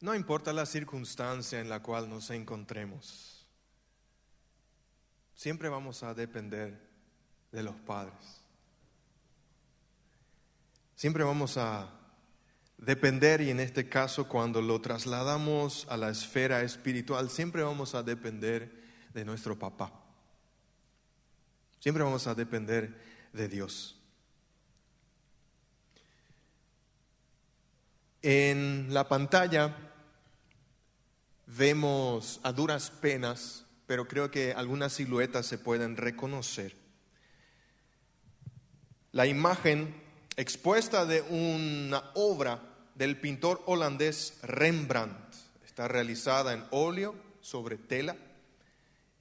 No importa la circunstancia en la cual nos encontremos, siempre vamos a depender de los padres. Siempre vamos a depender, y en este caso cuando lo trasladamos a la esfera espiritual, siempre vamos a depender de nuestro papá. Siempre vamos a depender de Dios. En la pantalla vemos a duras penas, pero creo que algunas siluetas se pueden reconocer. La imagen expuesta de una obra del pintor holandés Rembrandt. Está realizada en óleo sobre tela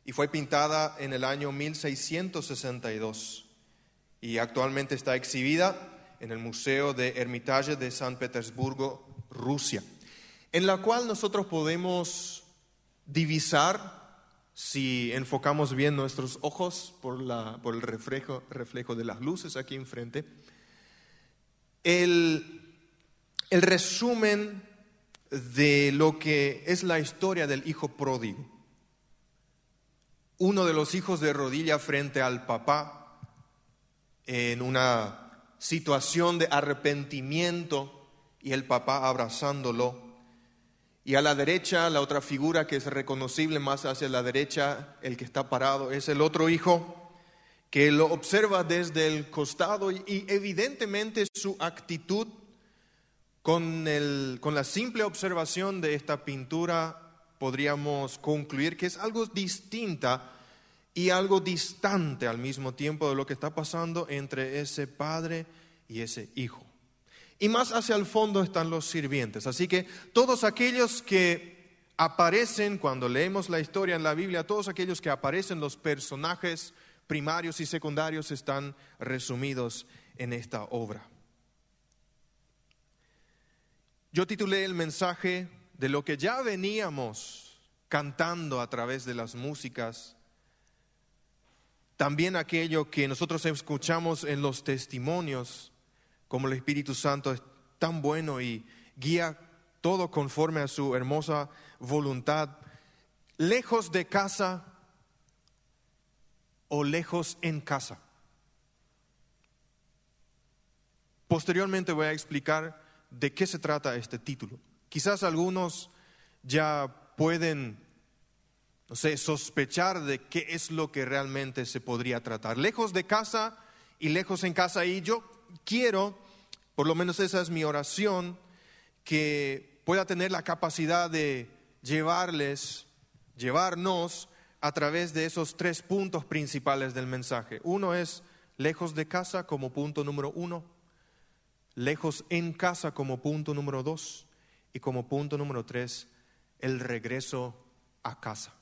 y fue pintada en el año 1662 y actualmente está exhibida en el Museo de Hermitage de San Petersburgo, Rusia, en la cual nosotros podemos divisar, si enfocamos bien nuestros ojos por, el reflejo, de las luces aquí enfrente, el resumen de lo que es la historia del hijo pródigo. Uno de los hijos de rodilla frente al papá en una situación de arrepentimiento y el papá abrazándolo. Y a la derecha, la otra figura que es reconocible más hacia la derecha, el que está parado, es el otro hijo que lo observa desde el costado y, evidentemente su actitud con, el, con la simple observación de esta pintura podríamos concluir que es algo distinta y algo distante al mismo tiempo de lo que está pasando entre ese padre y ese hijo. Y más hacia el fondo están los sirvientes. Así que todos aquellos que aparecen cuando leemos la historia en la Biblia, todos aquellos que aparecen los personajes primarios y secundarios están resumidos en esta obra. Yo titulé el mensaje de lo que ya veníamos cantando a través de las músicas, también aquello que nosotros escuchamos en los testimonios, como el Espíritu Santo es tan bueno y guía todo conforme a su hermosa voluntad, lejos de casa, o lejos en casa. Posteriormente voy a explicar de qué se trata este título. Quizás algunos ya pueden, no sé, sospechar de qué es lo que realmente se podría tratar. Lejos de casa y lejos en casa. Y yo quiero, por lo menos esa es mi oración, que pueda tener la capacidad de llevarles, llevarnos a través de esos tres puntos principales del mensaje. Uno es lejos de casa como punto número uno, lejos en casa como punto número dos y como punto número tres, el regreso a casa.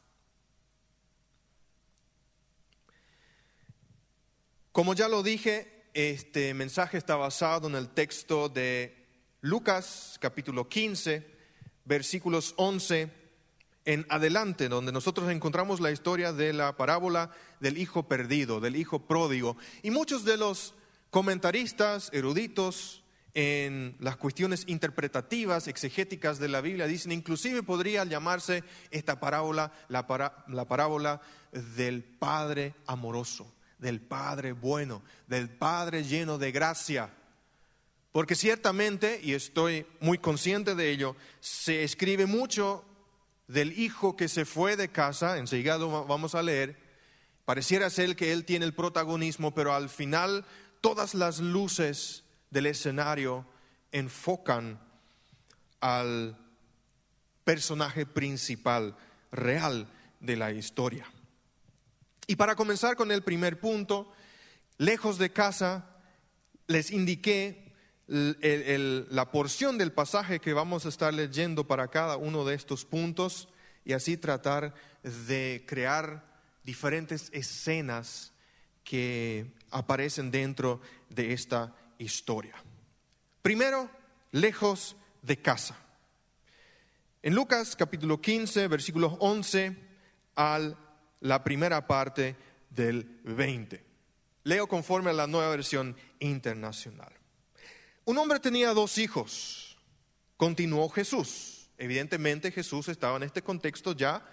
Como ya lo dije, este mensaje está basado en el texto de Lucas capítulo 15, versículos 11 en adelante, donde nosotros encontramos la historia de la parábola del hijo perdido, del hijo pródigo. Y muchos de los comentaristas eruditos en las cuestiones interpretativas, exegéticas de la Biblia, dicen, inclusive podría llamarse esta parábola la, la parábola del Padre amoroso, del Padre bueno, del Padre lleno de gracia. Porque ciertamente, y estoy muy consciente de ello, se escribe mucho del hijo que se fue de casa, enseguida vamos a leer, pareciera ser que él tiene el protagonismo, pero al final todas las luces del escenario enfocan al personaje principal real de la historia. Y para comenzar con el primer punto, lejos de casa, les indiqué la porción del pasaje que vamos a estar leyendo para cada uno de estos puntos y así tratar de crear diferentes escenas que aparecen dentro de esta historia. Primero, lejos de casa. En Lucas capítulo 15, versículos 11 a la primera parte del 20. Leo conforme a la nueva versión internacional. Un hombre tenía dos hijos, continuó Jesús. Evidentemente Jesús estaba en este contexto ya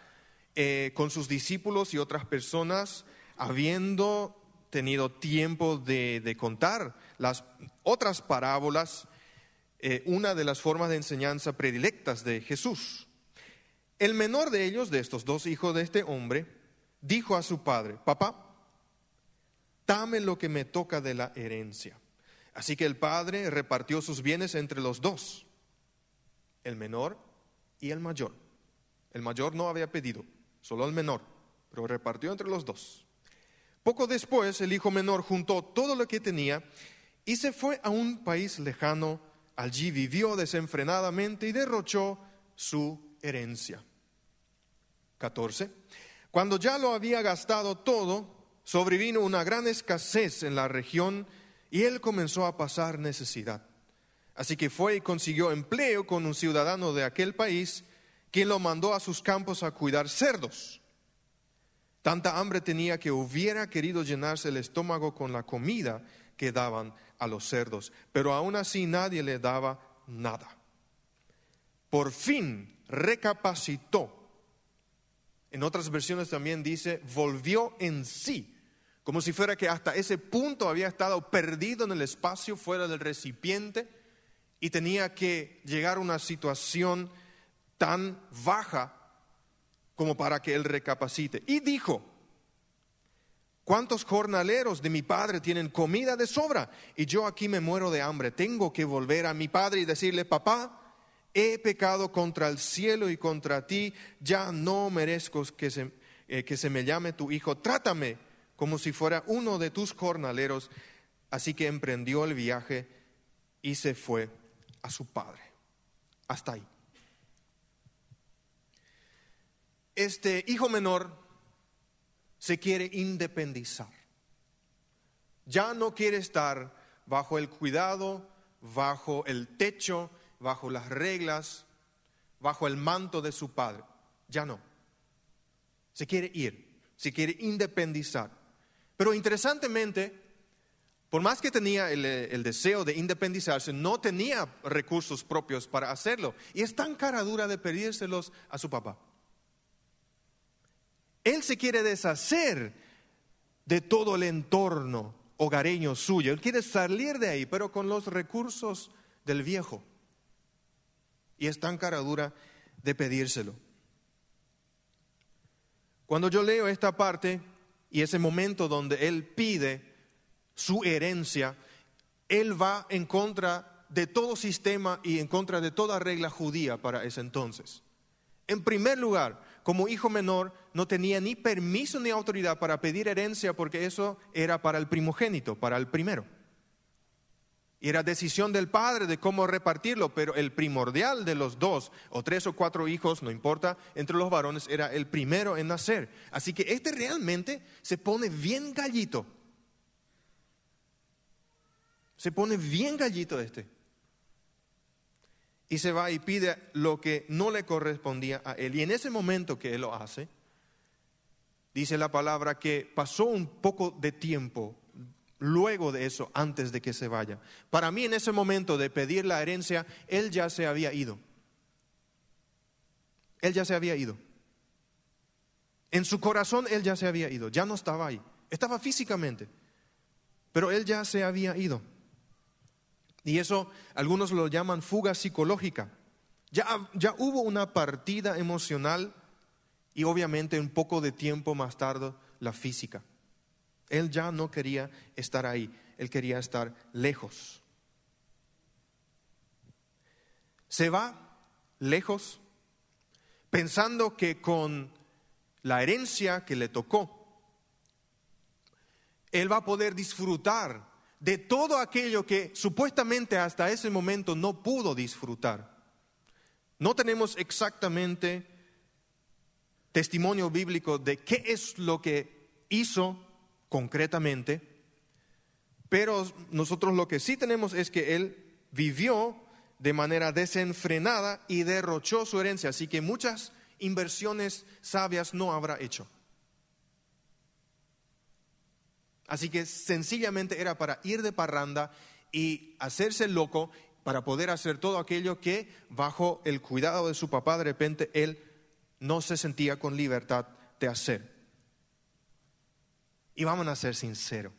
eh, con sus discípulos y otras personas, habiendo tenido tiempo de, contar las otras parábolas, eh, una de las formas de enseñanza predilectas de Jesús. El menor de ellos, de estos dos hijos de este hombre, dijo a su padre, papá, dame lo que me toca de la herencia. Así que el padre repartió sus bienes entre los dos, el menor y el mayor. El mayor no había pedido, solo el menor, pero repartió entre los dos. Poco después el hijo menor juntó todo lo que tenía y se fue a un país lejano. Allí vivió desenfrenadamente y derrochó su herencia. 14. Cuando ya lo había gastado todo, sobrevino una gran escasez en la región y él comenzó a pasar necesidad. Así que fue y consiguió empleo con un ciudadano de aquel país, quien lo mandó a sus campos a cuidar cerdos. Tanta hambre tenía que hubiera querido llenarse el estómago con la comida que daban a los cerdos, pero aún así nadie le daba nada. Por fin recapacitó. En otras versiones también dice, volvió en sí, como si fuera que hasta ese punto había estado perdido en el espacio fuera del recipiente y tenía que llegar a una situación tan baja como para que él recapacite. Y dijo, ¿cuántos jornaleros de mi padre tienen comida de sobra? Y yo aquí me muero de hambre. Tengo que volver a mi padre y decirle, papá, he pecado contra el cielo y contra ti, ya no merezco que se, eh, que se me llame tu hijo. Trátame como si fuera uno de tus jornaleros. Así que emprendió el viaje y se fue a su padre. Hasta ahí. este hijo menor se quiere independizar. Ya no quiere estar bajo el cuidado, bajo el techo, bajo las reglas, bajo el manto de su padre. Ya no. Se quiere ir, se quiere independizar. Pero interesantemente, por más que tenía el, el, deseo de independizarse, no tenía recursos propios para hacerlo. Y es tan cara dura de pedírselos a su papá. Él se quiere deshacer de todo el entorno hogareño suyo. Él quiere salir de ahí, pero con los recursos del viejo. Y es tan cara dura de pedírselo. Cuando yo leo esta parte y ese momento donde él pide su herencia, él va en contra de todo sistema y en contra de toda regla judía para ese entonces. En primer lugar, como hijo menor no tenía ni permiso ni autoridad para pedir herencia porque eso era para el primogénito, para el primero. Y era decisión del padre de cómo repartirlo, pero el primordial de los dos, o tres o cuatro hijos, no importa, entre los varones, era el primero en nacer. Así que este realmente se pone bien gallito. Se pone bien gallito este y se va y pide lo que no le correspondía a él. Y en ese momento que él lo hace, dice la palabra que pasó un poco de tiempo luego de eso, antes de que se vaya. Para mí en ese momento de pedir la herencia, él ya se había ido. Él ya se había ido. En su corazón él ya se había ido, ya no estaba ahí. Estaba físicamente, pero él ya se había ido. Y eso algunos lo llaman fuga psicológica. Ya, ya hubo una partida emocional y obviamente un poco de tiempo más tarde la física. Él ya no quería estar ahí, él quería estar lejos. Se va lejos pensando que con la herencia que le tocó, él va a poder disfrutar de todo aquello que supuestamente hasta ese momento no pudo disfrutar. No tenemos exactamente testimonio bíblico de qué es lo que hizo concretamente, pero nosotros lo que sí tenemos es que él vivió de manera desenfrenada y derrochó su herencia, así que muchas inversiones sabias no habrá hecho. Así que sencillamente era para ir de parranda y hacerse loco para poder hacer todo aquello que bajo el cuidado de su papá de repente él no se sentía con libertad de hacer. Y vamos a ser sinceros,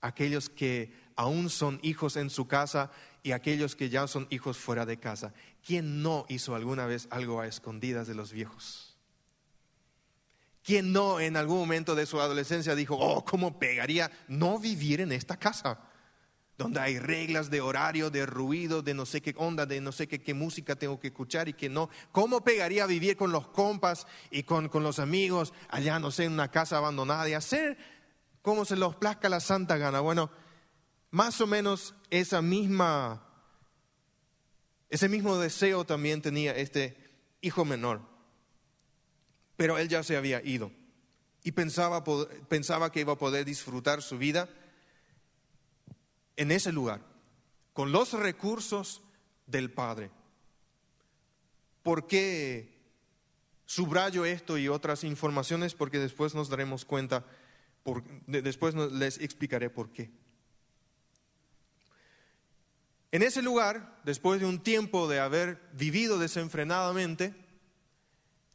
aquellos que aún son hijos en su casa y aquellos que ya son hijos fuera de casa, ¿quién no hizo alguna vez algo a escondidas de los viejos? ¿Quién no en algún momento de su adolescencia dijo, oh, ¿cómo pegaría no vivir en esta casa? Donde hay reglas de horario, de ruido, de no sé qué onda, de no sé qué, música tengo que escuchar y qué no. ¿Cómo pegaría vivir con los compas y con, con los amigos allá, no sé, en una casa abandonada y hacer como se los plazca la santa gana? Bueno, más o menos esa misma, ese mismo deseo también tenía este hijo menor, pero él ya se había ido y pensaba, pensaba que iba a poder disfrutar su vida en ese lugar, con los recursos del Padre. ¿Por qué subrayo esto y otras informaciones? Porque después nos daremos cuenta, después les explicaré por qué. En ese lugar, después de un tiempo de haber vivido desenfrenadamente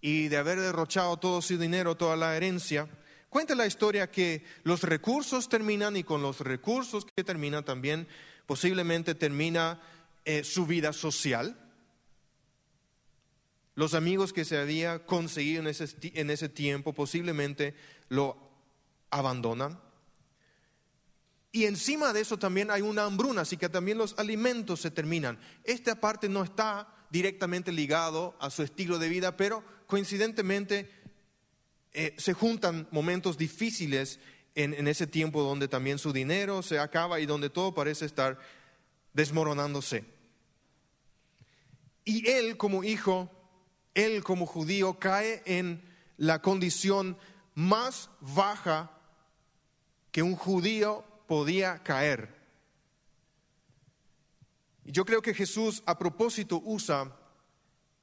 y de haber derrochado todo su dinero, toda la herencia, Cuenta la historia que los recursos terminan y con los recursos que terminan también posiblemente termina eh, su vida social. Los amigos que se había conseguido en ese, en ese tiempo posiblemente lo abandonan. Y encima de eso también hay una hambruna, así que también los alimentos se terminan. Esta parte no está directamente ligado a su estilo de vida, pero coincidentemente eh, se juntan momentos difíciles en, ese tiempo donde también su dinero se acaba y donde todo parece estar desmoronándose. Y él como hijo, él como judío, cae en la condición más baja que un judío podía caer. Y yo creo que Jesús a propósito usa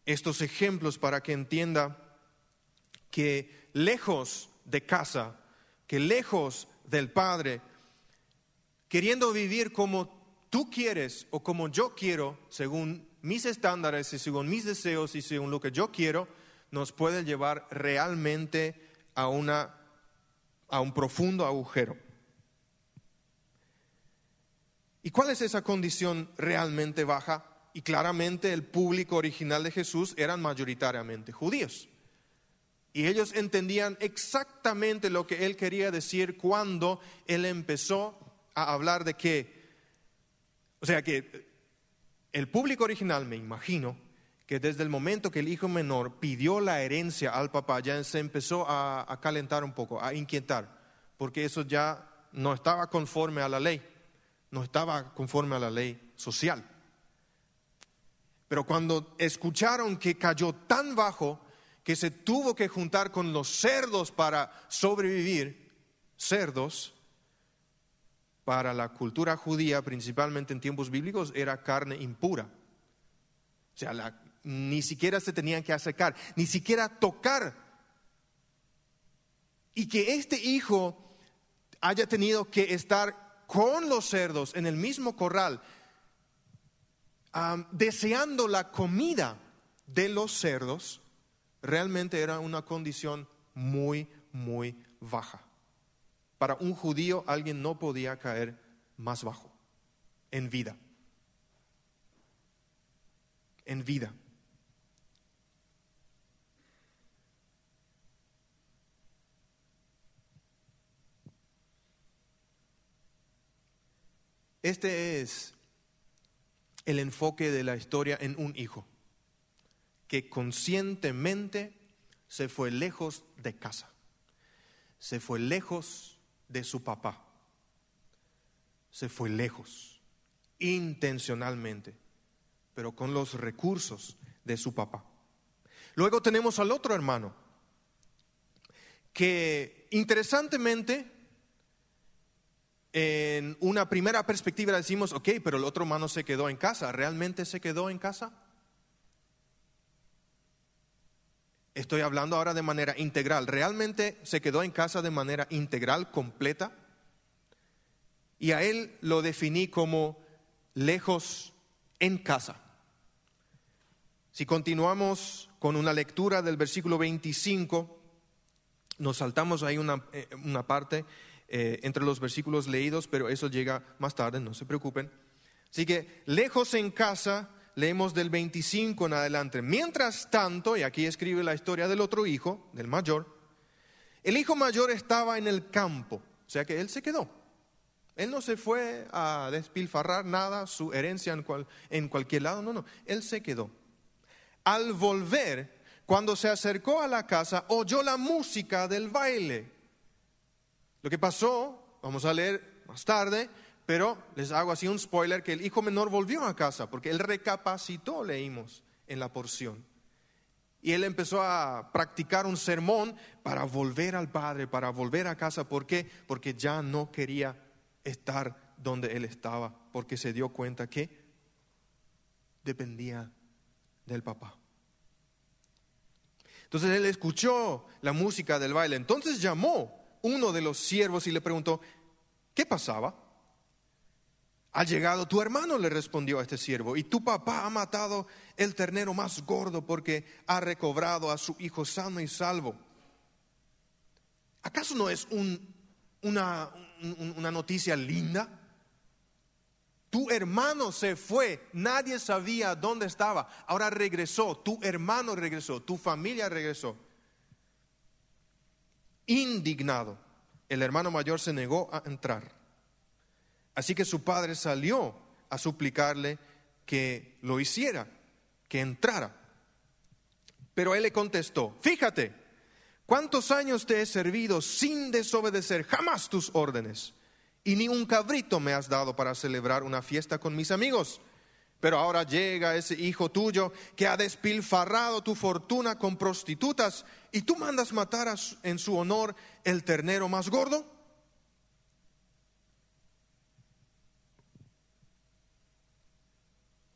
estos ejemplos para que entienda que lejos de casa, que lejos del Padre, queriendo vivir como tú quieres o como yo quiero, según mis estándares y según mis deseos y según lo que yo quiero, nos puede llevar realmente a, una, a un profundo agujero. ¿Y cuál es esa condición realmente baja? Y claramente el público original de Jesús eran mayoritariamente judíos. Y ellos entendían exactamente lo que él quería decir cuando él empezó a hablar de que, o sea que el público original, me imagino, que desde el momento que el hijo menor pidió la herencia al papá, ya se empezó a, calentar un poco, a inquietar, porque eso ya no estaba conforme a la ley, no estaba conforme a la ley social. Pero cuando escucharon que cayó tan bajo, que se tuvo que juntar con los cerdos para sobrevivir, cerdos, para la cultura judía, principalmente en tiempos bíblicos, era carne impura. O sea, ni siquiera se tenían que acercar, ni siquiera tocar. Y que este hijo haya tenido que estar con los cerdos en el mismo corral, deseando la comida de los cerdos, realmente era una condición muy, muy baja. Para un judío alguien no podía caer más bajo en vida. En vida. Este es el enfoque de la historia en un hijo que conscientemente se fue lejos de casa, se fue lejos de su papá, se fue lejos, intencionalmente, pero con los recursos de su papá. Luego tenemos al otro hermano, que interesantemente, en una primera perspectiva decimos, ok, pero el otro hermano se quedó en casa, ¿realmente se quedó en casa? Estoy hablando ahora de manera integral. ¿Realmente se quedó en casa de manera integral, completa? Y a él lo definí como lejos en casa. Si continuamos con una lectura del versículo 25, nos saltamos ahí una, eh, parte eh, entre los versículos leídos, pero eso llega más tarde, no se preocupen. Así que lejos en casa, leemos del 25 en adelante. Mientras tanto, y aquí escribe la historia del otro hijo, del mayor, el hijo mayor estaba en el campo, o sea que él se quedó. Él no se fue a despilfarrar nada, su herencia en, cualquier lado, no, no, él se quedó. Al volver, cuando se acercó a la casa, oyó la música del baile. Lo que pasó, vamos a leer más tarde, pero les hago así un spoiler, que el hijo menor volvió a casa, porque él recapacitó, leímos en la porción. Y él empezó a practicar un sermón para volver al padre, para volver a casa. ¿Por qué? Porque ya no quería estar donde él estaba, porque se dio cuenta que dependía del papá. Entonces él escuchó la música del baile. Entonces llamó uno de los siervos y le preguntó, ¿qué pasaba? Ha llegado tu hermano, le respondió a este siervo, y tu papá ha matado el ternero más gordo porque ha recobrado a su hijo sano y salvo. ¿Acaso no es una, una noticia linda? Tu hermano se fue, nadie sabía dónde estaba. Ahora regresó, tu hermano regresó, tu familia regresó. Indignado, el hermano mayor se negó a entrar. Así que su padre salió a suplicarle que lo hiciera, que entrara. Pero él le contestó, fíjate, ¿cuántos años te he servido sin desobedecer jamás tus órdenes? y ni un cabrito me has dado para celebrar una fiesta con mis amigos. Pero ahora llega ese hijo tuyo que ha despilfarrado tu fortuna con prostitutas y tú mandas matar en su honor el ternero más gordo.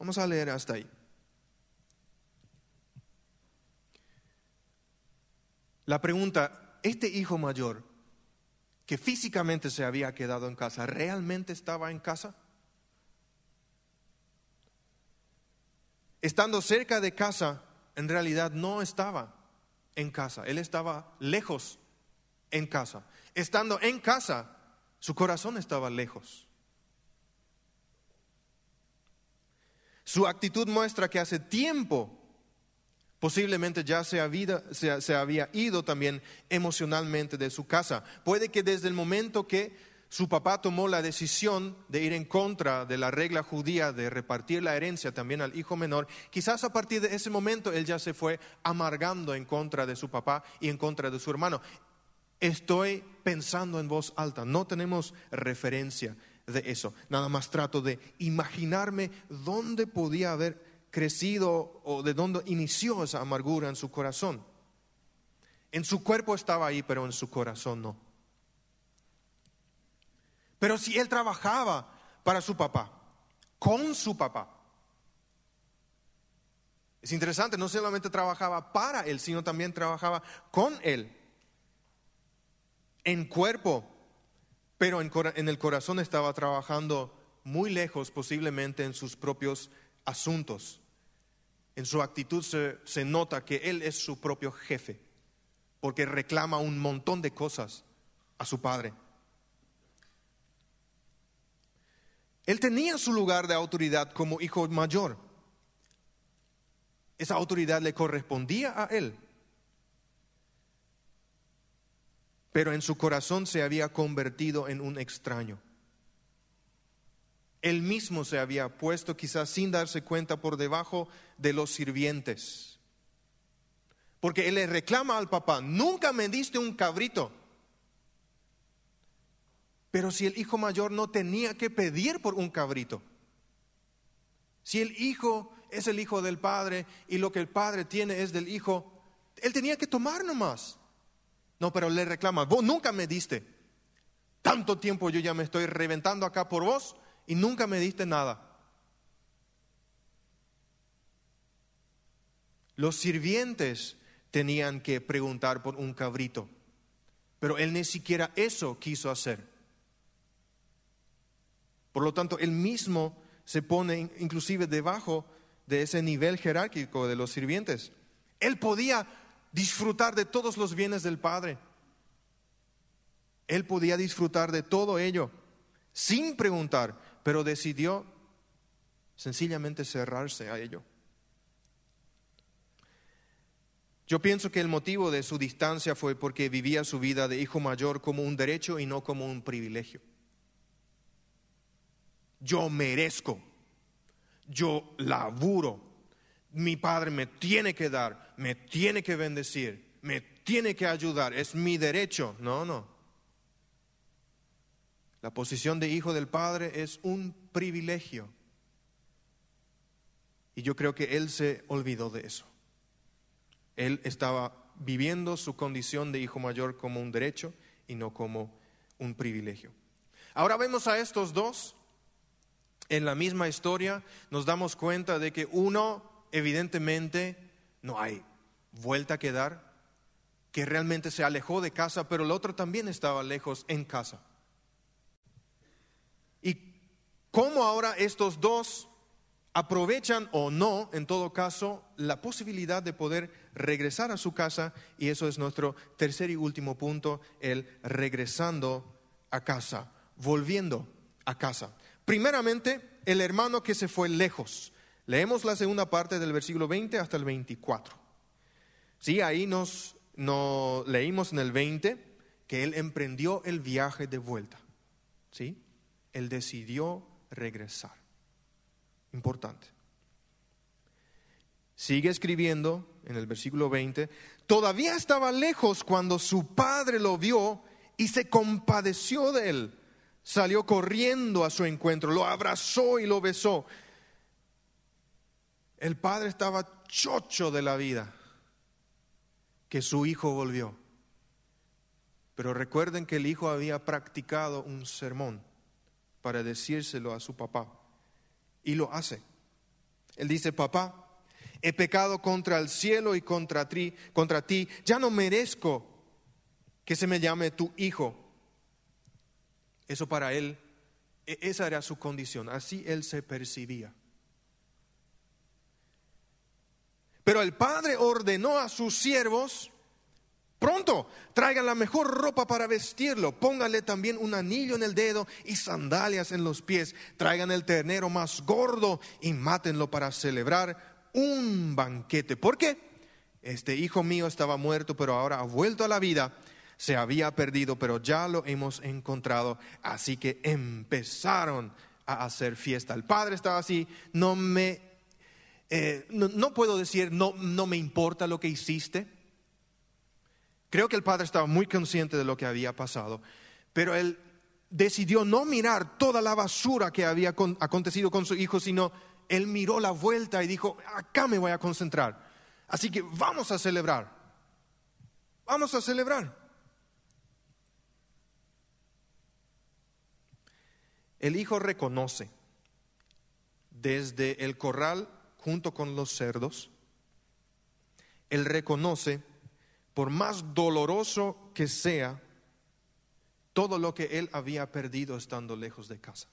Vamos a leer hasta ahí. La pregunta, ¿este hijo mayor que físicamente se había quedado en casa, ¿realmente estaba en casa? Estando cerca de casa, en realidad no estaba en casa, él estaba lejos en casa. Estando en casa, su corazón estaba lejos. Su actitud muestra que hace tiempo Posiblemente ya se había, ido también emocionalmente de su casa. Puede que desde el momento que su papá tomó la decisión de ir en contra de la regla judía de repartir la herencia también al hijo menor, quizás a partir de ese momento él ya se fue amargando en contra de su papá y en contra de su hermano. Estoy pensando en voz alta, no tenemos referencia de eso. Nada más trato de imaginarme dónde podía haber crecido o de dónde inició esa amargura en su corazón. En su cuerpo estaba ahí, pero en su corazón no. Pero si él trabajaba para su papá, con su papá, es interesante, no solamente trabajaba para él, sino también trabajaba con él, en cuerpo, pero en, el corazón estaba trabajando muy lejos, posiblemente en sus propios asuntos. En su actitud se, nota que él es su propio jefe, porque reclama un montón de cosas a su padre. Él tenía su lugar de autoridad como hijo mayor. Esa autoridad le correspondía a él. Pero en su corazón se había convertido en un extraño. Él mismo se había puesto quizás sin darse cuenta por debajo de los sirvientes. Porque él le reclama al papá, nunca me diste un cabrito. Pero si el hijo mayor no tenía que pedir por un cabrito, si el hijo es el hijo del padre y lo que el padre tiene es del hijo, él tenía que tomar nomás. No, pero le reclama, vos nunca me diste. Tanto tiempo yo ya me estoy reventando acá por vos y nunca me diste nada. Los sirvientes tenían que preguntar por un cabrito, pero él ni siquiera eso quiso hacer. Por lo tanto, él mismo se pone inclusive debajo de ese nivel jerárquico de los sirvientes. Él podía disfrutar de todos los bienes del Padre. Él podía disfrutar de todo ello sin preguntar, pero decidió sencillamente cerrarse a ello. Yo pienso que el motivo de su distancia fue porque vivía su vida de hijo mayor como un derecho y no como un privilegio. Yo merezco, yo laburo, mi padre me tiene que dar, me tiene que bendecir, me tiene que ayudar, es mi derecho. No, no. La posición de hijo del padre es un privilegio. Y yo creo que él se olvidó de eso. Él estaba viviendo su condición de hijo mayor como un derecho y no como un privilegio. Ahora vemos a estos dos en la misma historia, nos damos cuenta de que uno evidentemente no hay vuelta que dar, que realmente se alejó de casa, pero el otro también estaba lejos en casa. ¿Y cómo ahora estos dos aprovechan o no, en todo caso, la posibilidad de poder regresar a su casa? Y eso es nuestro tercer y último punto, el regresando a casa, volviendo a casa. Primeramente, el hermano que se fue lejos. Leemos la segunda parte del versículo 20 hasta el 24. Sí, ahí nos, nos leímos en el 20 que él emprendió el viaje de vuelta. ¿Sí? Él decidió regresar. Importante. Sigue escribiendo en el versículo 20, todavía estaba lejos cuando su padre lo vio y se compadeció de él. Salió corriendo a su encuentro, lo abrazó y lo besó. El padre estaba chocho de la vida que su hijo volvió. Pero recuerden que el hijo había practicado un sermón para decírselo a su papá. Y lo hace. Él dice, papá, he pecado contra el cielo y contra ti, contra ti, ya no merezco que se me llame tu hijo. Eso para él, e-, esa era su condición, así él se percibía. Pero el padre ordenó a sus siervos Pronto, traigan la mejor ropa para vestirlo, pónganle también un anillo en el dedo y sandalias en los pies, traigan el ternero más gordo y mátenlo para celebrar un banquete. ¿Por qué? Este hijo mío estaba muerto, pero ahora ha vuelto a la vida, se había perdido, pero ya lo hemos encontrado, así que empezaron a hacer fiesta. El padre estaba así, no me, eh, no, puedo decir, no, no me importa lo que hiciste Creo que el padre estaba muy consciente de lo que había pasado, pero él decidió no mirar toda la basura que había acontecido con su hijo, sino él miró la vuelta y dijo, acá me voy a concentrar. Así que vamos a celebrar, vamos a celebrar. El hijo reconoce desde el corral junto con los cerdos, él reconoce por más doloroso que sea, todo lo que él había perdido estando lejos de casa.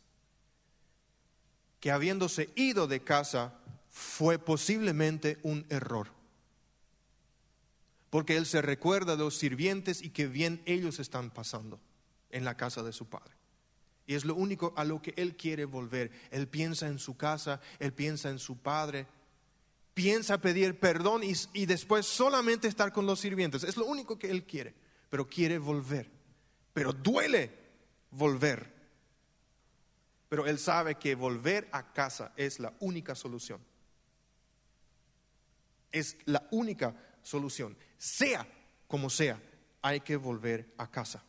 Que habiéndose ido de casa fue posiblemente un error. Porque él se recuerda de los sirvientes y que bien ellos están pasando en la casa de su padre. Y es lo único a lo que él quiere volver. Él piensa en su casa, él piensa en su padre, piensa pedir perdón y, después solamente estar con los sirvientes. Es lo único que él quiere, pero quiere volver. Pero duele volver. Pero él sabe que volver a casa es la única solución. Es la única solución. Sea como sea, hay que volver a casa.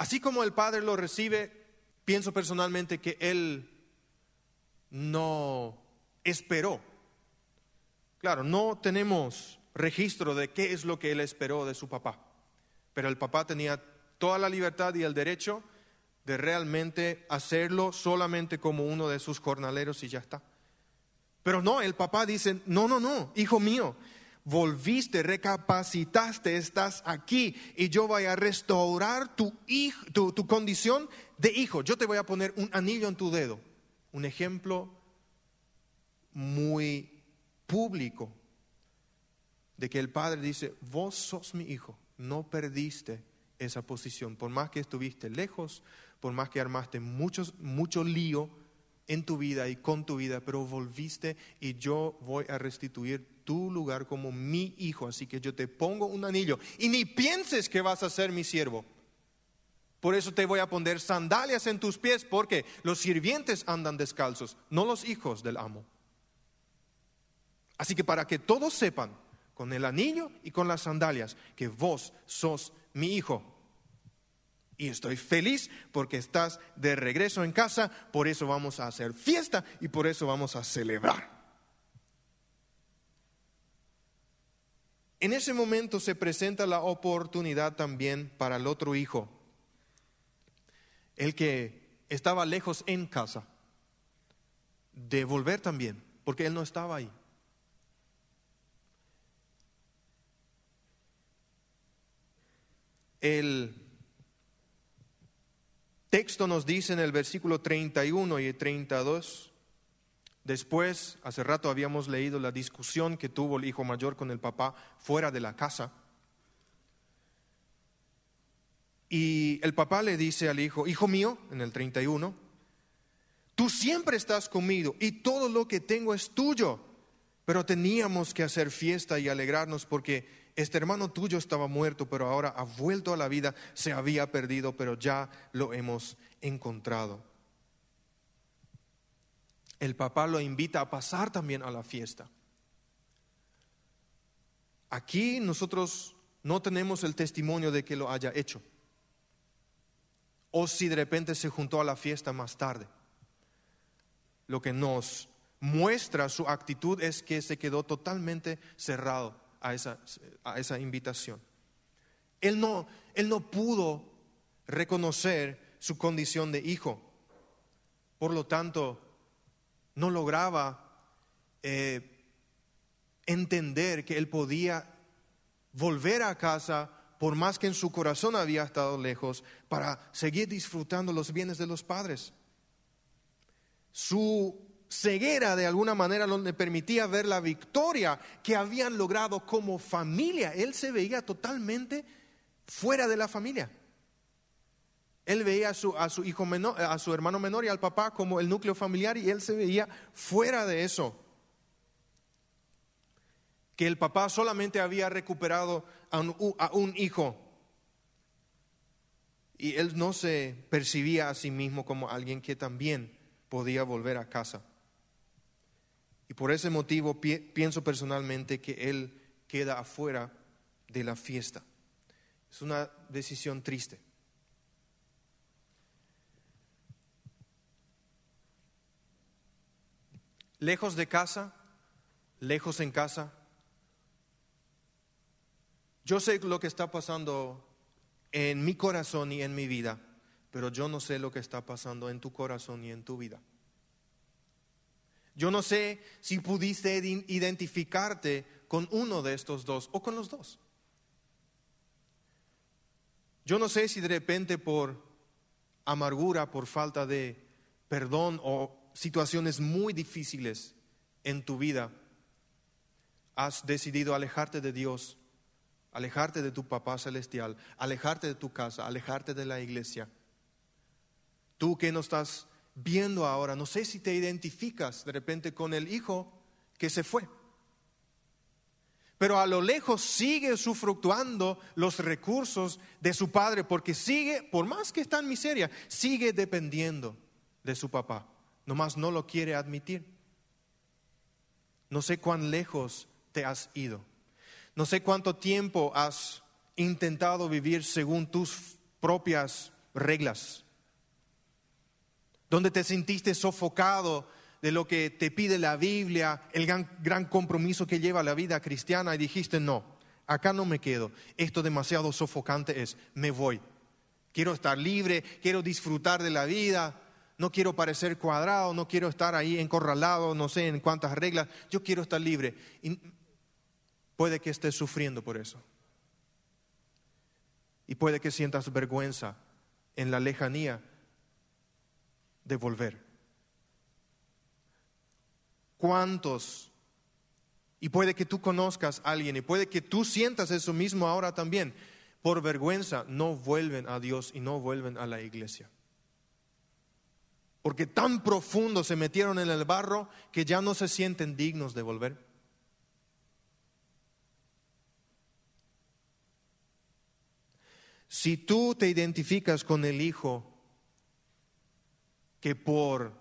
Así como el Padre lo recibe, pienso personalmente que Él no esperó. Claro, no tenemos registro de qué es lo que él esperó de su papá, pero el papá tenía toda la libertad y el derecho de realmente hacerlo solamente como uno de sus jornaleros y ya está. Pero no, el papá dice, no, no, no, hijo mío, volviste, recapacitaste, estás aquí y yo voy a restaurar tu, condición de hijo. Yo te voy a poner un anillo en tu dedo. Un ejemplo muy público de que el padre dice, vos sos mi hijo, no perdiste esa posición, por más que estuviste lejos, por más que armaste muchos, mucho lío en tu vida y con tu vida, pero volviste y yo voy a restituir tu lugar como mi hijo, así que yo te pongo un anillo y ni pienses que vas a ser mi siervo. Por eso te voy a poner sandalias en tus pies, porque los sirvientes andan descalzos, no los hijos del amo. Así que para que todos sepan, con el anillo y con las sandalias, que vos sos mi hijo. Y estoy feliz porque estás de regreso en casa, por eso vamos a hacer fiesta y por eso vamos a celebrar. En ese momento se presenta la oportunidad también para el otro hijo, el que estaba lejos en casa, de volver también, porque él no estaba ahí. El texto nos dice en el versículo 31 y 32, después, hace rato habíamos leído la discusión que tuvo el hijo mayor con el papá fuera de la casa. Y el papá le dice al hijo, hijo mío, en el 31, tú siempre estás conmigo y todo lo que tengo es tuyo, pero teníamos que hacer fiesta y alegrarnos porque este hermano tuyo estaba muerto, pero ahora ha vuelto a la vida, se había perdido, pero ya lo hemos encontrado. El papá lo invita a pasar también a la fiesta. Aquí nosotros no tenemos el testimonio de que lo haya hecho. O si de repente se juntó a la fiesta más tarde. Lo que nos muestra su actitud es que se quedó totalmente cerrado a esa, a esa invitación. Él no, él no pudo reconocer su condición de hijo. Por lo tanto, no lograba eh, entender que él podía volver a casa por más que en su corazón había estado lejos, para seguir disfrutando los bienes de los padres. Su ceguera de alguna manera le permitía ver la victoria que habían logrado como familia. Él se veía totalmente fuera de la familia. Él veía a su, hijo menor, a su hermano menor y al papá como el núcleo familiar y él se veía fuera de eso. Que el papá solamente había recuperado a un, a un hijo y él no se percibía a sí mismo como alguien que también podía volver a casa. Y por ese motivo pienso personalmente que él queda afuera de la fiesta. Es una decisión triste. Lejos de casa, lejos en casa. Yo sé lo que está pasando en mi corazón y en mi vida, pero yo no sé lo que está pasando en tu corazón y en tu vida. Yo no sé si pudiste identificarte con uno de estos dos o con los dos. Yo no sé si de repente por amargura, por falta de perdón o situaciones muy difíciles en tu vida, has decidido alejarte de Dios, alejarte de tu papá celestial, alejarte de tu casa, alejarte de la iglesia. Tú que no estás viendo ahora, no sé si te identificas de repente con el hijo que se fue. Pero a lo lejos sigue sufructuando los recursos de su padre porque sigue, por más que está en miseria, sigue dependiendo de su papá. Nomás no lo quiere admitir. No sé cuán lejos te has ido. No sé cuánto tiempo has intentado vivir según tus propias reglas donde te sentiste sofocado de lo que te pide la Biblia, el gran, compromiso que lleva la vida cristiana y dijiste, no, acá no me quedo, esto demasiado sofocante es, me voy. Quiero estar libre, quiero disfrutar de la vida, no quiero parecer cuadrado, no quiero estar ahí encorralado, no sé en cuántas reglas, yo quiero estar libre. puede que estés sufriendo por eso. Y puede que sientas vergüenza en la lejanía de volver. ¿Cuántos? Y puede que tú conozcas a alguien y puede que tú sientas eso mismo ahora también. Por vergüenza no vuelven a Dios y no vuelven a la iglesia. Porque tan profundo se metieron en el barro que ya no se sienten dignos de volver. Si tú te identificas con el Hijo que por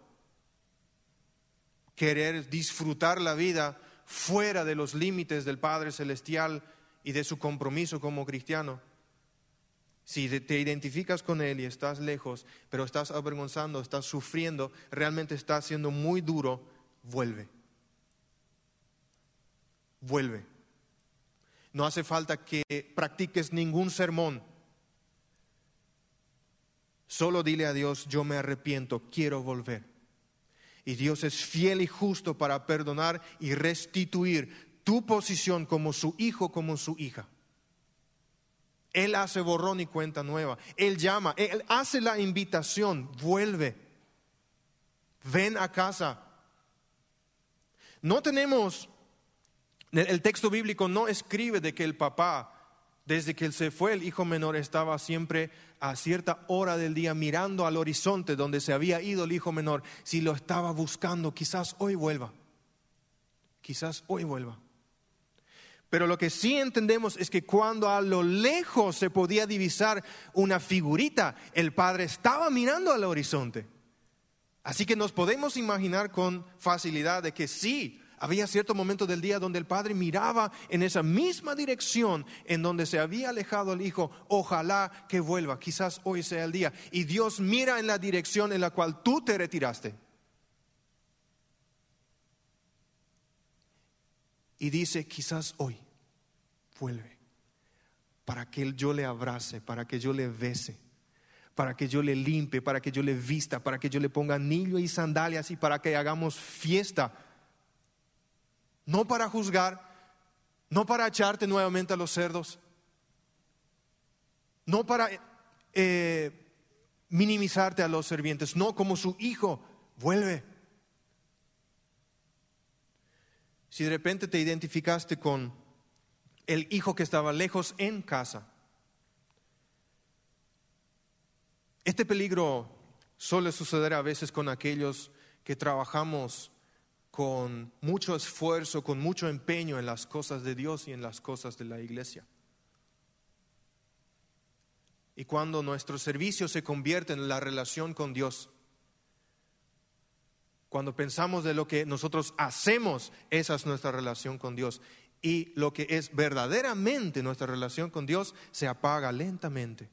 querer disfrutar la vida fuera de los límites del Padre Celestial y de su compromiso como cristiano, si te identificas con Él y estás lejos, pero estás avergonzando, estás sufriendo, realmente estás siendo muy duro, vuelve. Vuelve. No hace falta que practiques ningún sermón Solo dile a Dios, yo me arrepiento, quiero volver. Y Dios es fiel y justo para perdonar y restituir tu posición como su hijo, como su hija. Él hace borrón y cuenta nueva. Él llama, Él hace la invitación, vuelve, ven a casa. No tenemos, el texto bíblico no escribe de que el papá desde que él se fue, el hijo menor estaba siempre a cierta hora del día mirando al horizonte donde se había ido el hijo menor. Si lo estaba buscando, quizás hoy vuelva. Quizás hoy vuelva. Pero lo que sí entendemos es que cuando a lo lejos se podía divisar una figurita, el padre estaba mirando al horizonte. Así que nos podemos imaginar con facilidad de que sí, había cierto momento del día donde el padre miraba en esa misma dirección en donde se había alejado el hijo. Ojalá que vuelva, quizás hoy sea el día. Y Dios mira en la dirección en la cual tú te retiraste. Y dice, quizás hoy vuelve, para que yo le abrace, para que yo le bese para que yo le limpie, para que yo le vista, para que yo le ponga anillo y sandalias y para que hagamos fiesta no para juzgar, no para echarte nuevamente a los cerdos, no para eh, minimizarte a los servientes, no como su hijo, vuelve. Si de repente te identificaste con el hijo que estaba lejos en casa, este peligro suele suceder a veces con aquellos que trabajamos con mucho esfuerzo, con mucho empeño en las cosas de Dios y en las cosas de la iglesia. Y cuando nuestro servicio se convierte en la relación con Dios, cuando pensamos de lo que nosotros hacemos, esa es nuestra relación con Dios. Y lo que es verdaderamente nuestra relación con Dios se apaga lentamente.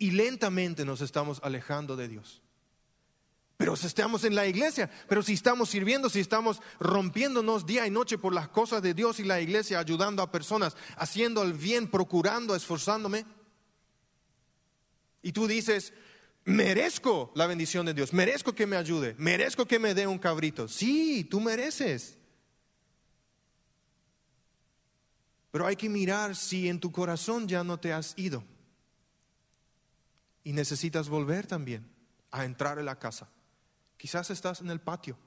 y lentamente nos estamos alejando de Dios. Pero si estamos en la iglesia, pero si estamos sirviendo, si estamos rompiéndonos día y noche por las cosas de Dios y la iglesia, ayudando a personas, haciendo el bien, procurando, esforzándome. Y tú dices, merezco la bendición de Dios, merezco que me ayude, merezco que me dé un cabrito. Sí, tú mereces. Pero hay que mirar si en tu corazón ya no te has ido. Y necesitas volver también a entrar en la casa. Quizás estás en el patio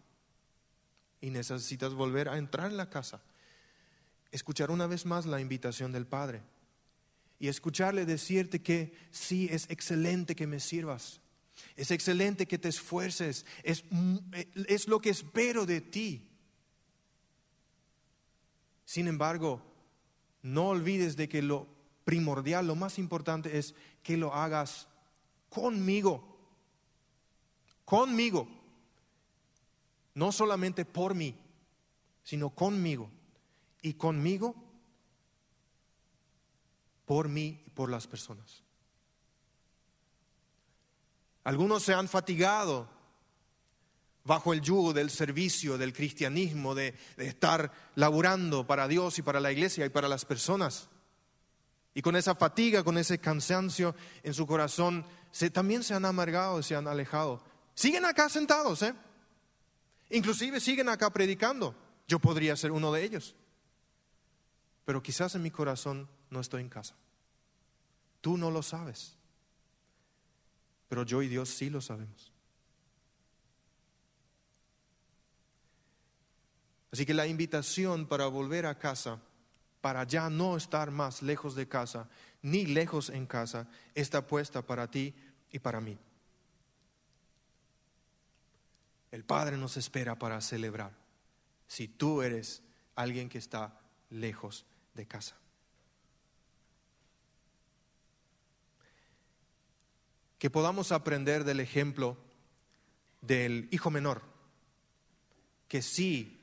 y necesitas volver a entrar en la casa. Escuchar una vez más la invitación del Padre y escucharle decirte que sí, es excelente que me sirvas. Es excelente que te esfuerces. Es, es lo que espero de ti. Sin embargo, no olvides de que lo primordial, lo más importante es que lo hagas conmigo. Conmigo. No solamente por mí, sino conmigo. Y conmigo, por mí y por las personas. Algunos se han fatigado bajo el yugo del servicio, del cristianismo, de, de, estar laburando para Dios y para la iglesia y para las personas. Y con esa fatiga, con ese cansancio en su corazón, también se han amargado, se han alejado. Siguen acá sentados, ¿eh? Inclusive siguen acá predicando. Yo podría ser uno de ellos. Pero quizás en mi corazón no estoy en casa. Tú no lo sabes. Pero yo y Dios sí lo sabemos. Así que la invitación para volver a casa, para ya no estar más lejos de casa, ni lejos en casa, está puesta para ti y para mí. El Padre nos espera para celebrar si tú eres alguien que está lejos de casa. Que podamos aprender del ejemplo del hijo menor, que sí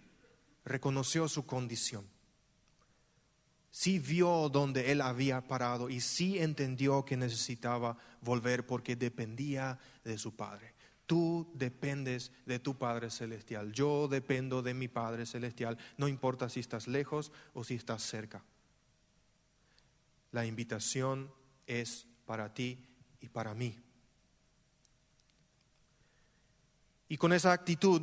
reconoció su condición, sí vio donde él había parado y sí entendió que necesitaba volver porque dependía de su padre. Tú dependes de tu Padre Celestial. Yo dependo de mi Padre Celestial. No importa si estás lejos o si estás cerca. La invitación es para ti y para mí. Y con esa actitud,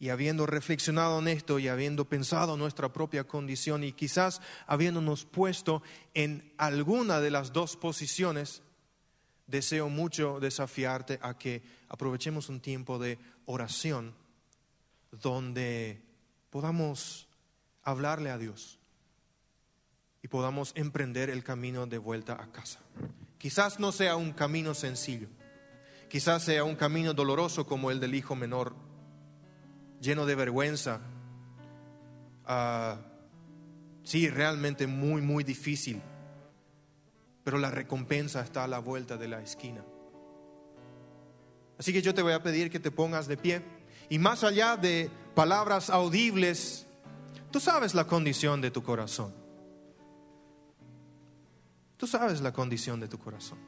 y habiendo reflexionado en esto y habiendo pensado nuestra propia condición y quizás habiéndonos puesto en alguna de las dos posiciones, deseo mucho desafiarte a que aprovechemos un tiempo de oración donde podamos hablarle a Dios y podamos emprender el camino de vuelta a casa. Quizás no sea un camino sencillo, quizás sea un camino doloroso como el del hijo menor, lleno de vergüenza, ah, sí, realmente muy, muy difícil pero la recompensa está a la vuelta de la esquina. Así que yo te voy a pedir que te pongas de pie y más allá de palabras audibles, tú sabes la condición de tu corazón. Tú sabes la condición de tu corazón.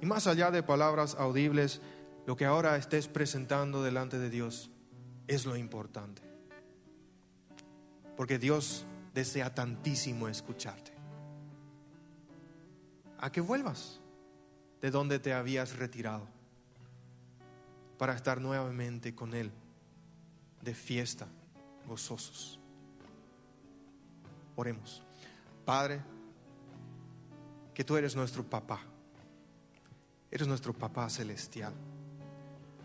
Y más allá de palabras audibles, lo que ahora estés presentando delante de Dios es lo importante. Porque Dios desea tantísimo escucharte a que vuelvas de donde te habías retirado para estar nuevamente con Él de fiesta, gozosos. Oremos. Padre, que tú eres nuestro papá, eres nuestro papá celestial.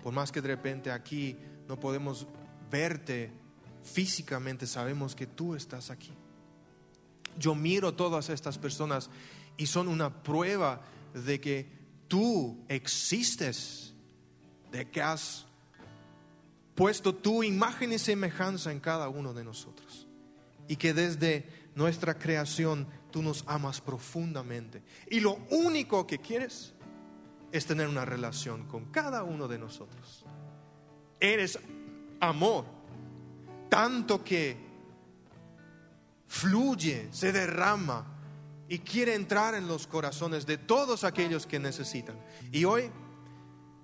Por más que de repente aquí no podemos verte físicamente, sabemos que tú estás aquí. Yo miro todas estas personas y son una prueba de que tú existes, de que has puesto tu imagen y semejanza en cada uno de nosotros y que desde nuestra creación tú nos amas profundamente y lo único que quieres es tener una relación con cada uno de nosotros. Eres amor, tanto que fluye, se derrama y quiere entrar en los corazones de todos aquellos que necesitan. Y hoy,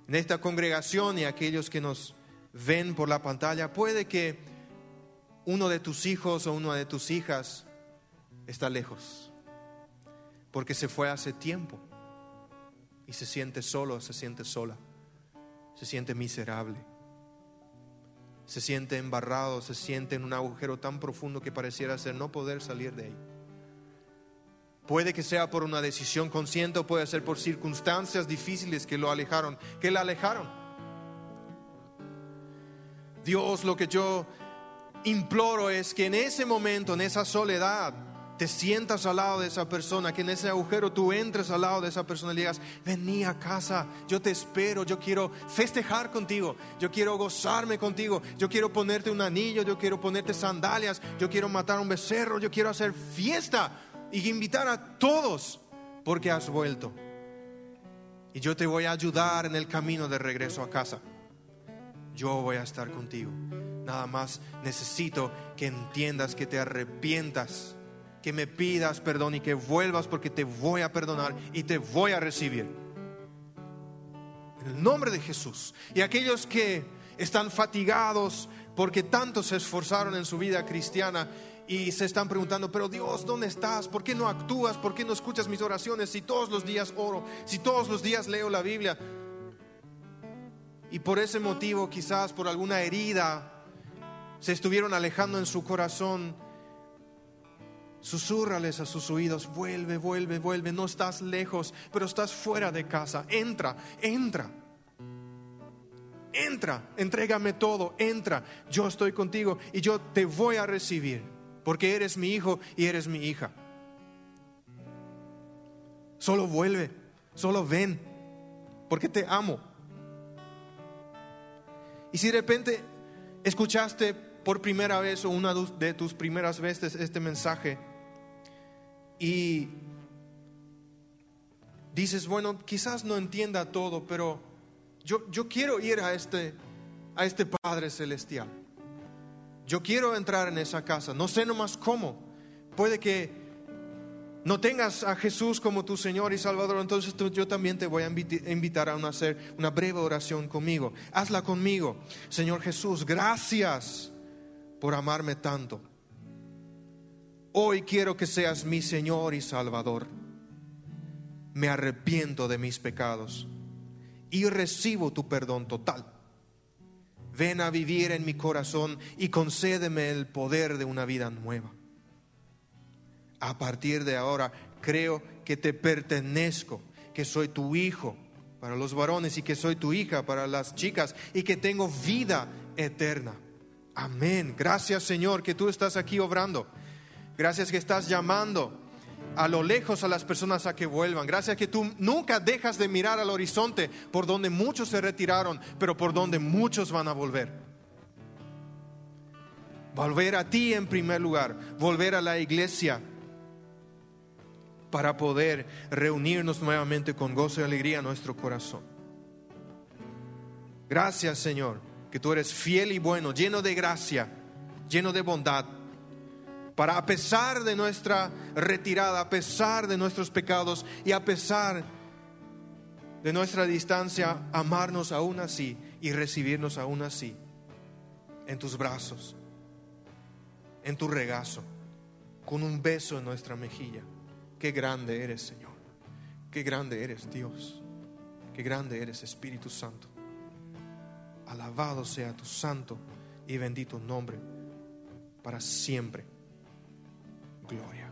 en esta congregación y aquellos que nos ven por la pantalla, puede que uno de tus hijos o una de tus hijas está lejos, porque se fue hace tiempo y se siente solo, se siente sola, se siente miserable, se siente embarrado, se siente en un agujero tan profundo que pareciera ser no poder salir de ahí. Puede que sea por una decisión consciente o puede ser por circunstancias difíciles que lo alejaron, que la alejaron. Dios, lo que yo imploro es que en ese momento, en esa soledad, te sientas al lado de esa persona, que en ese agujero tú entres al lado de esa persona y digas, vení a casa, yo te espero, yo quiero festejar contigo, yo quiero gozarme contigo, yo quiero ponerte un anillo, yo quiero ponerte sandalias, yo quiero matar un becerro, yo quiero hacer fiesta y invitar a todos porque has vuelto. Y yo te voy a ayudar en el camino de regreso a casa. Yo voy a estar contigo. Nada más necesito que entiendas, que te arrepientas, que me pidas perdón y que vuelvas porque te voy a perdonar y te voy a recibir. En el nombre de Jesús. Y aquellos que están fatigados porque tanto se esforzaron en su vida cristiana y se están preguntando, pero Dios, ¿dónde estás? ¿Por qué no actúas? ¿Por qué no escuchas mis oraciones? Si todos los días oro, si todos los días leo la Biblia. y por ese motivo, quizás por alguna herida, se estuvieron alejando en su corazón, Susúrrales a sus oídos, vuelve, vuelve, vuelve, no estás lejos, pero estás fuera de casa, entra, entra. Entra, entrégame todo, entra, yo estoy contigo y yo te voy a recibir, porque eres mi hijo y eres mi hija. Solo vuelve, solo ven, porque te amo. Y si de repente escuchaste por primera vez o una de tus primeras veces este mensaje, y dices, bueno, quizás no entienda todo, pero yo, yo quiero ir a este, a este Padre Celestial. Yo quiero entrar en esa casa, no sé nomás cómo. Puede que no tengas a Jesús como tu Señor y Salvador, entonces yo también te voy a invitar a hacer una breve oración conmigo. Hazla conmigo. Señor Jesús, gracias por amarme tanto. Hoy quiero que seas mi Señor y Salvador. Me arrepiento de mis pecados y recibo tu perdón total. Ven a vivir en mi corazón y concédeme el poder de una vida nueva. A partir de ahora creo que te pertenezco, que soy tu hijo para los varones y que soy tu hija para las chicas y que tengo vida eterna. Amén. Gracias Señor que tú estás aquí obrando. Gracias que estás llamando a lo lejos a las personas a que vuelvan. Gracias que tú nunca dejas de mirar al horizonte por donde muchos se retiraron, pero por donde muchos van a volver. Volver a ti en primer lugar, volver a la iglesia para poder reunirnos nuevamente con gozo y alegría en nuestro corazón. Gracias Señor, que tú eres fiel y bueno, lleno de gracia, lleno de bondad para a pesar de nuestra retirada, a pesar de nuestros pecados y a pesar de nuestra distancia, amarnos aún así y recibirnos aún así en tus brazos, en tu regazo, con un beso en nuestra mejilla. Qué grande eres, Señor. Qué grande eres, Dios. Qué grande eres, Espíritu Santo. Alabado sea tu santo y bendito nombre para siempre. Gloria.